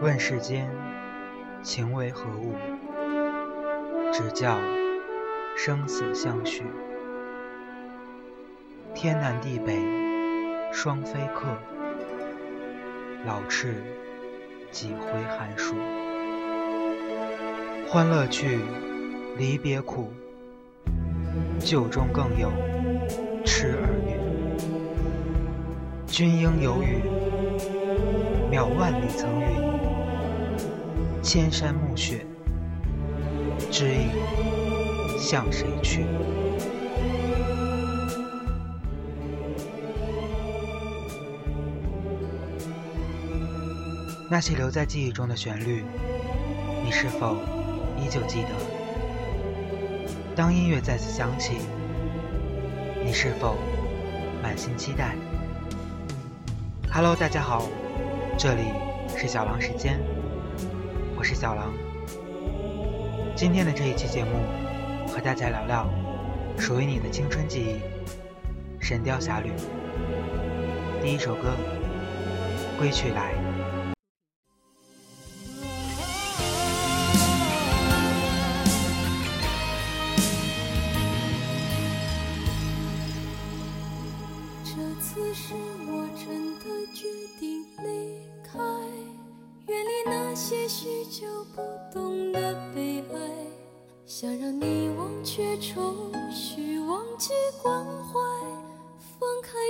问世间情为何物，只教生死相许。天南地北双飞客，老翅几回寒暑。欢乐去，离别苦，旧中更有痴儿女。君应有语，渺万里层云。千山暮雪，知影向谁去？那些留在记忆中的旋律，你是否依旧记得？当音乐再次响起，你是否满心期待？Hello，大家好，这里是小狼时间。我是小狼，今天的这一期节目，和大家聊聊属于你的青春记忆《神雕侠侣》。第一首歌《归去来》。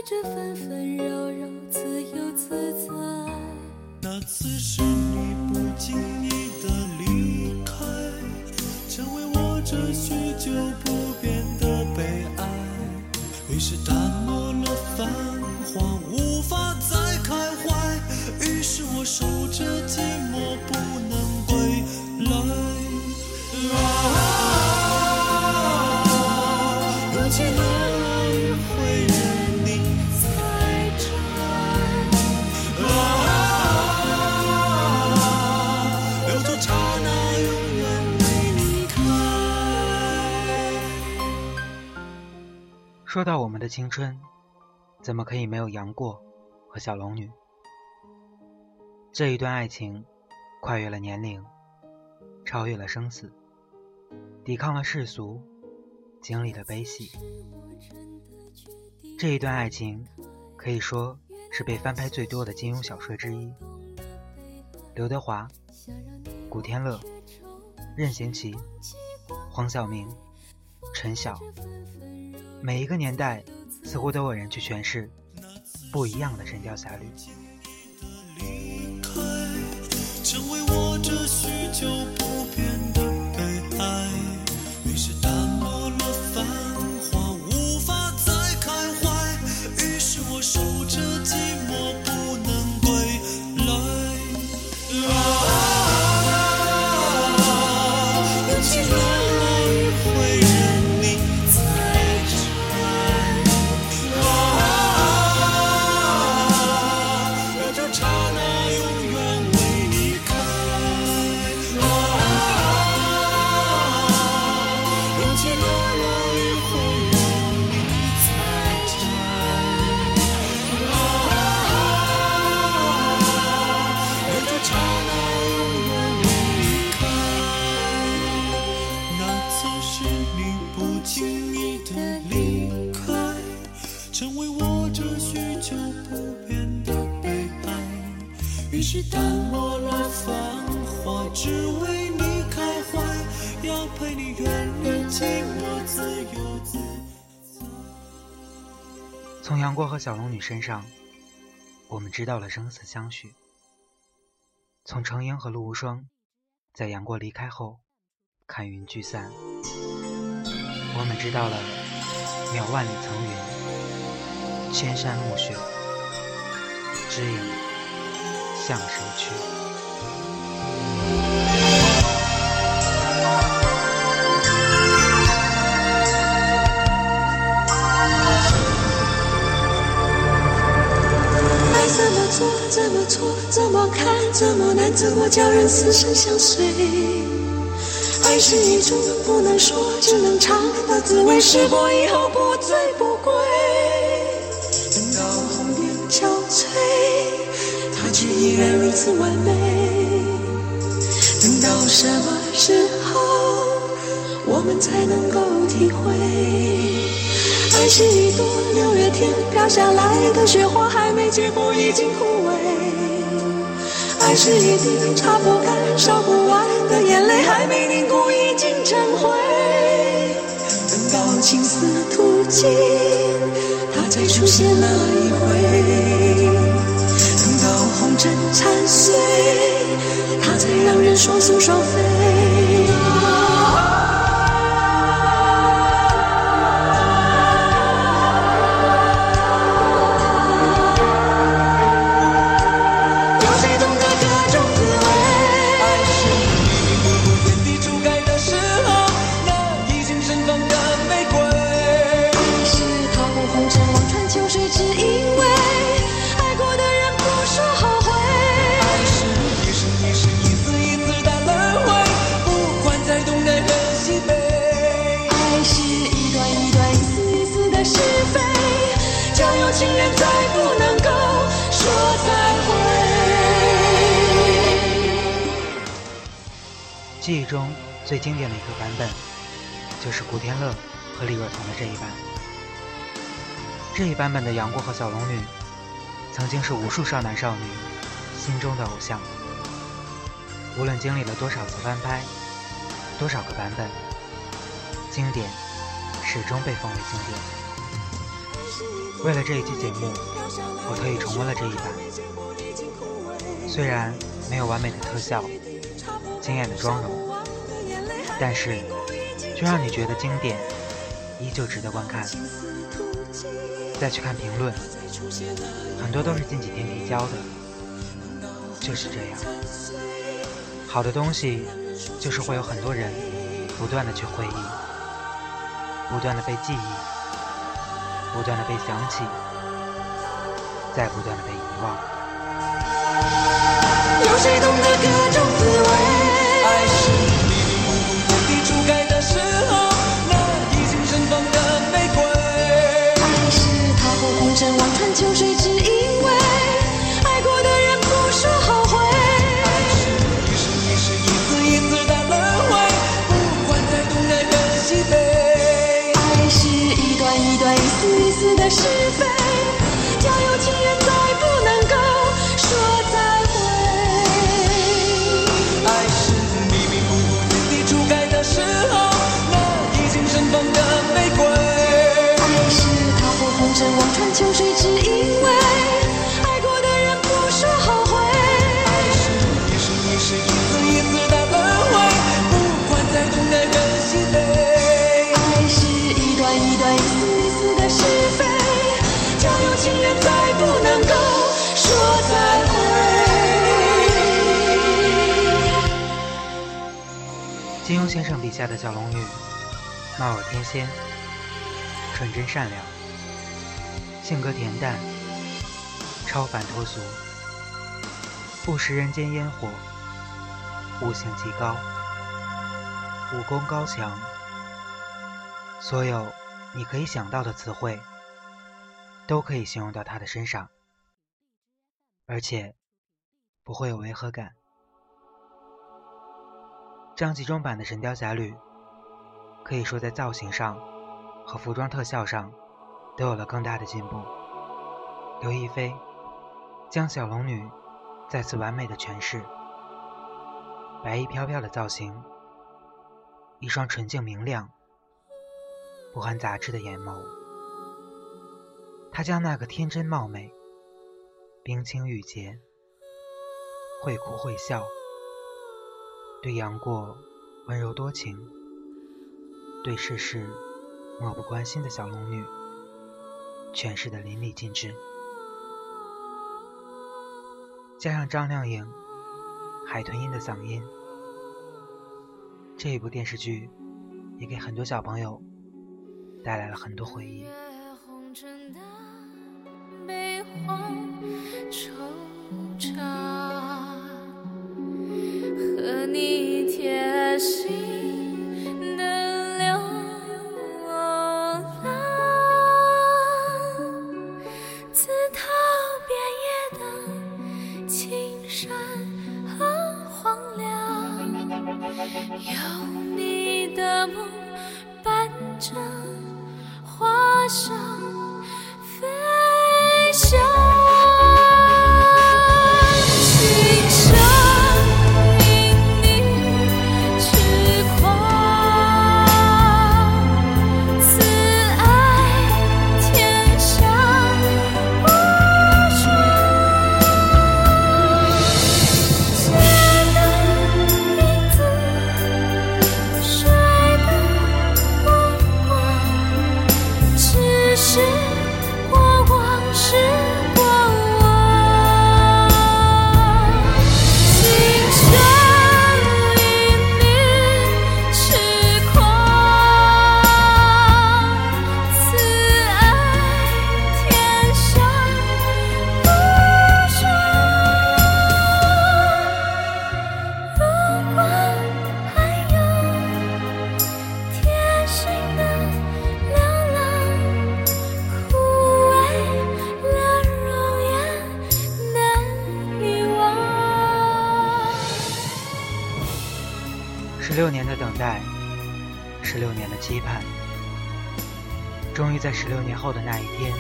这纷纷扰扰，自由自在。那次是你不经意的离开，成为我这许久不变的悲哀。于是说到我们的青春，怎么可以没有杨过和小龙女？这一段爱情，跨越了年龄，超越了生死，抵抗了世俗，经历了悲喜。这一段爱情，可以说是被翻拍最多的金庸小说之一。刘德华、古天乐、任贤齐、黄晓明、陈晓。每一个年代，似乎都有人去诠释不一样的《神雕侠侣》。于是淡漠了繁华，只为你开怀，要陪你远离寂寞，自由自在。从杨过和小龙女身上，我们知道了生死相许；从程英和陆无双，在杨过离开后，看云聚散，我们知道了渺万里层云，千山暮雪，知影向谁去？爱怎么做，怎么错，怎么看，怎么难，怎么叫人死生相随？爱是一种不能说，只能尝的滋味，试过以后不醉不归。依然如此完美。等到什么时候我们才能够体会？爱是一朵六月天飘下来的雪花，还没结果已经枯萎。爱是一滴擦不干、烧不完的眼泪，还没凝固已经成灰。等到青丝吐尽，它才出现那残碎。才让人双宿双飞。记忆中最经典的一个版本，就是古天乐和李若彤的这一版。这一版本的杨过和小龙女，曾经是无数少男少女心中的偶像。无论经历了多少次翻拍，多少个版本，经典始终被奉为经典。为了这一期节目，我特意重温了这一版。虽然没有完美的特效。惊艳的妆容，但是却让你觉得经典依旧值得观看。再去看评论，很多都是近几天提交的，就是这样。好的东西就是会有很多人不断的去回忆，不断的被记忆，不断的被想起，再不断的被遗忘。有谁懂得各种滋味？尘，望先生笔下的小龙女，貌若天仙，纯真善良。性格恬淡，超凡脱俗，不食人间烟火，悟性极高，武功高强，所有你可以想到的词汇，都可以形容到他的身上，而且不会有违和感。张纪中版的《神雕侠侣》，可以说在造型上和服装特效上。都有了更大的进步。刘亦菲将小龙女再次完美的诠释，白衣飘飘的造型，一双纯净明亮、不含杂质的眼眸，她将那个天真貌美、冰清玉洁、会哭会笑、对杨过温柔多情、对世事漠不关心的小龙女。诠释的淋漓尽致，加上张靓颖、海豚音的嗓音，这一部电视剧也给很多小朋友带来了很多回忆。在十六年后的那一天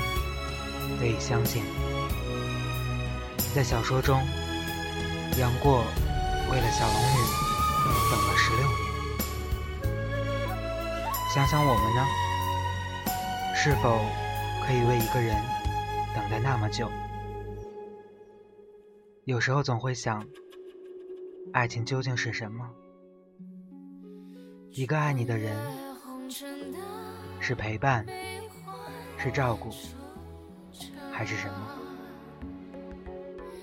得以相见。在小说中，杨过为了小龙女等了十六年。想想我们呢，是否可以为一个人等待那么久？有时候总会想，爱情究竟是什么？一个爱你的人，是陪伴，是照顾，还是什么？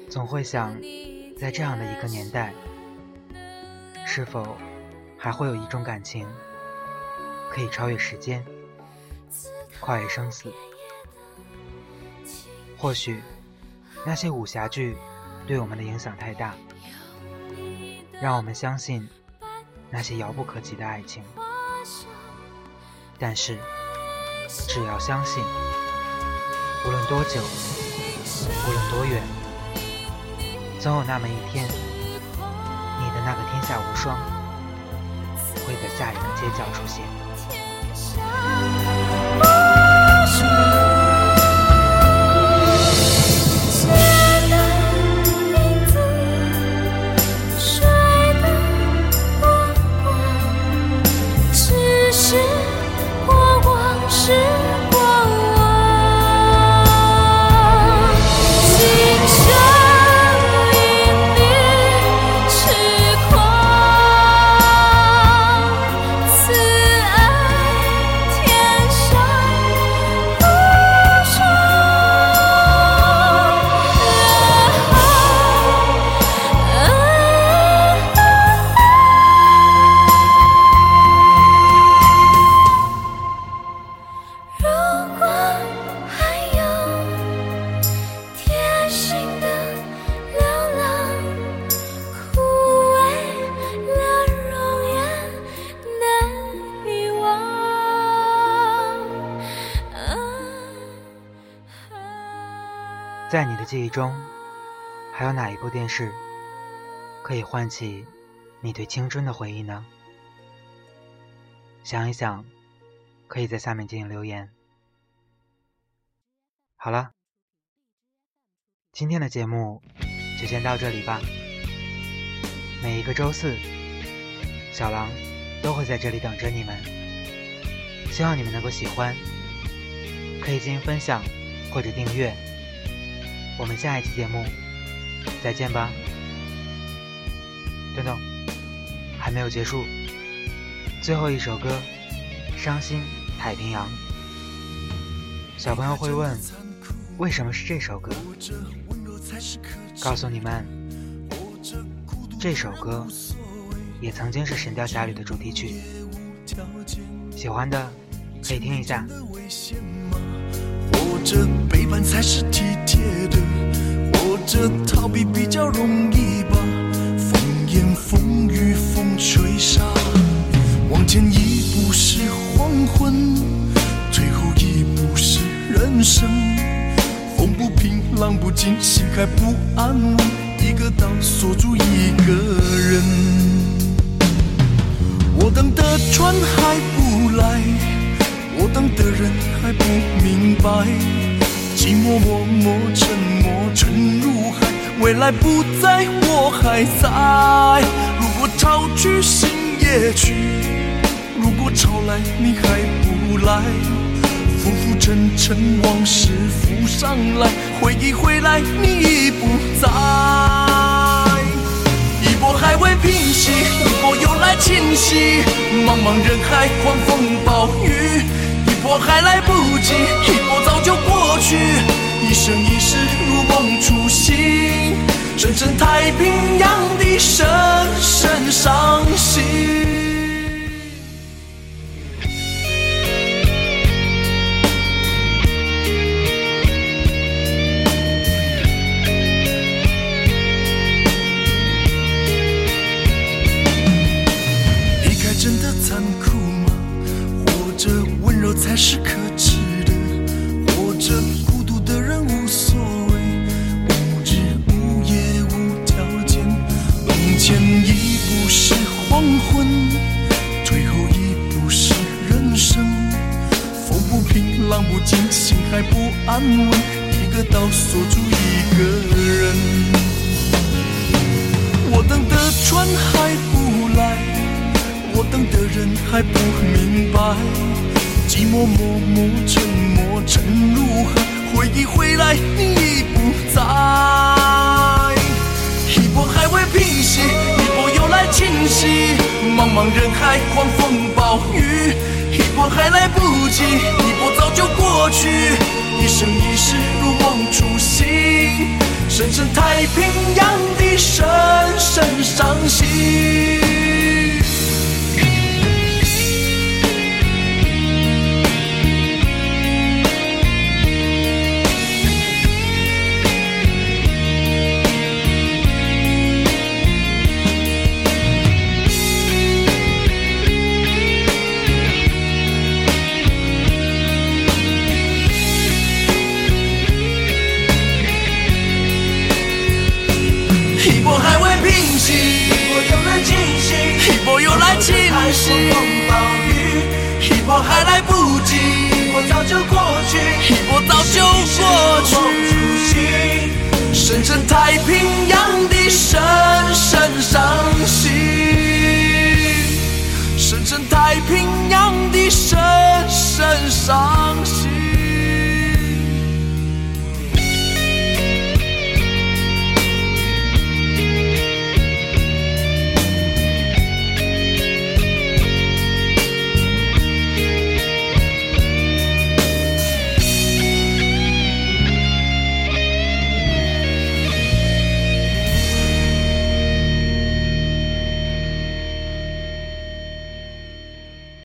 总会想，在这样的一个年代，是否还会有一种感情，可以超越时间，跨越生死？或许，那些武侠剧。对我们的影响太大，让我们相信那些遥不可及的爱情。但是，只要相信，无论多久，无论多远，总有那么一天，你的那个天下无双会在下一个街角出现。记忆中，还有哪一部电视可以唤起你对青春的回忆呢？想一想，可以在下面进行留言。好了，今天的节目就先到这里吧。每一个周四，小狼都会在这里等着你们。希望你们能够喜欢，可以进行分享或者订阅。我们下一期节目再见吧。等等，还没有结束，最后一首歌《伤心太平洋》。小朋友会问，为什么是这首歌？告诉你们，这首歌也曾经是《神雕侠侣》的主题曲。喜欢的可以听一下。这背叛才是体贴的，或者逃避比较容易吧。风言风语风吹沙，往前一步是黄昏，退后一步是人生。风不平浪不静，心还不安稳，一个岛锁住一个人。我等的船还不来。我等的人还不明白，寂寞默默沉默沉入海，未来不在，我还在。如果潮去心也去，如果潮来你还不来，浮浮沉沉往事浮上来，回忆回来你已不在。一波还未平息，一波又来侵袭，茫茫人海，狂风暴雨。还来不及，一波早就过去，一生一世如梦初醒，深深太平洋的深深伤心。还是可耻的，活着孤独的人无所谓，无日无夜无条件，往前一步是黄昏，退后一步是人生，风不平浪不静，心还不安稳，一个岛锁住一个人。我等的船还不来，我等的人还不明白。寂寞默默沉默沉如河，回忆回来你已不在。一波还未平息，一波又来侵袭，茫茫人海，狂风暴雨。一波还来不及，一波早就过去。一生一世如梦初醒，深深太平洋的深深伤心。太平洋的神